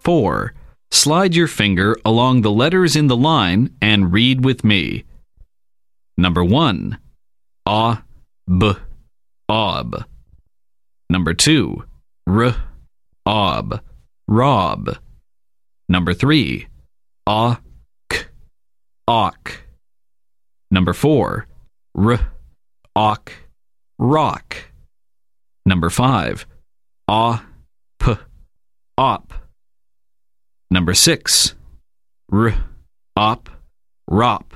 Four. Slide your finger along the letters in the line and read with me. Number one. A, b, ob. Number two. R, ob, rob. Number three. A, k, awk. Number four. R, awk, rock. Number five. A, p, op. Number six. R, op, rop.